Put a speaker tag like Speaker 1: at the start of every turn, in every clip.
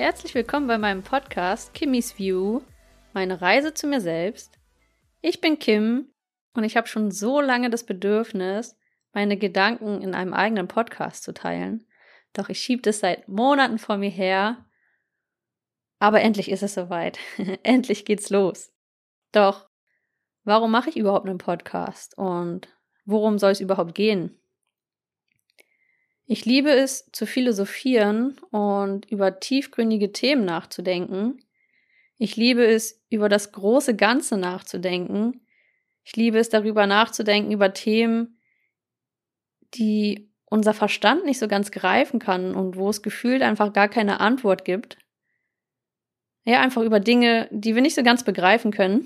Speaker 1: Herzlich willkommen bei meinem Podcast Kimmy's View, meine Reise zu mir selbst. Ich bin Kim und ich habe schon so lange das Bedürfnis, meine Gedanken in einem eigenen Podcast zu teilen. Doch ich schiebe das seit Monaten vor mir her. Aber endlich ist es soweit. endlich geht's los. Doch, warum mache ich überhaupt einen Podcast und worum soll es überhaupt gehen? Ich liebe es, zu philosophieren und über tiefgründige Themen nachzudenken. Ich liebe es, über das große Ganze nachzudenken. Ich liebe es, darüber nachzudenken, über Themen, die unser Verstand nicht so ganz greifen kann und wo es gefühlt einfach gar keine Antwort gibt. Ja, einfach über Dinge, die wir nicht so ganz begreifen können.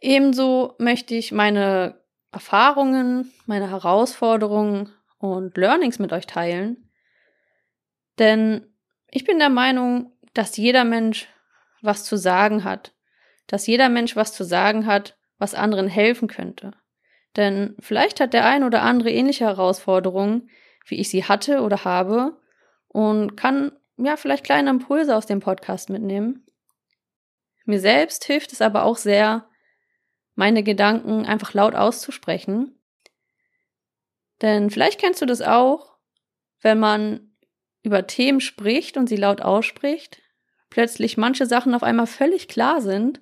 Speaker 1: Ebenso möchte ich meine Erfahrungen, meine Herausforderungen und Learnings mit euch teilen. Denn ich bin der Meinung, dass jeder Mensch was zu sagen hat. Dass jeder Mensch was zu sagen hat, was anderen helfen könnte. Denn vielleicht hat der ein oder andere ähnliche Herausforderungen, wie ich sie hatte oder habe, und kann ja vielleicht kleine Impulse aus dem Podcast mitnehmen. Mir selbst hilft es aber auch sehr, meine Gedanken einfach laut auszusprechen denn vielleicht kennst du das auch, wenn man über Themen spricht und sie laut ausspricht, plötzlich manche Sachen auf einmal völlig klar sind.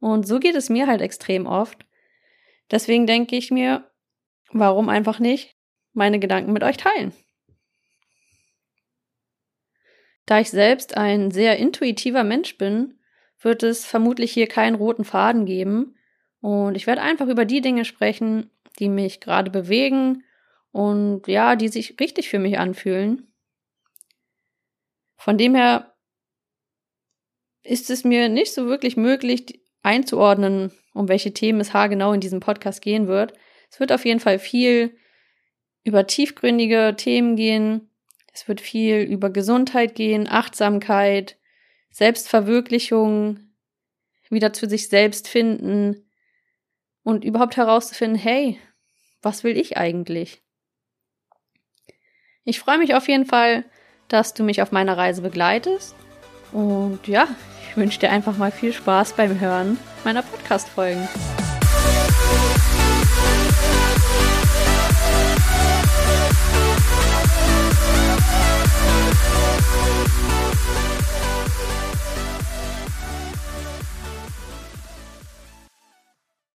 Speaker 1: Und so geht es mir halt extrem oft. Deswegen denke ich mir, warum einfach nicht meine Gedanken mit euch teilen? Da ich selbst ein sehr intuitiver Mensch bin, wird es vermutlich hier keinen roten Faden geben. Und ich werde einfach über die Dinge sprechen, die mich gerade bewegen und ja, die sich richtig für mich anfühlen. Von dem her ist es mir nicht so wirklich möglich einzuordnen, um welche Themen es haargenau in diesem Podcast gehen wird. Es wird auf jeden Fall viel über tiefgründige Themen gehen. Es wird viel über Gesundheit gehen, Achtsamkeit, Selbstverwirklichung, wieder zu sich selbst finden und überhaupt herauszufinden, hey, was will ich eigentlich? Ich freue mich auf jeden Fall, dass du mich auf meiner Reise begleitest. Und ja, ich wünsche dir einfach mal viel Spaß beim Hören meiner Podcast-Folgen.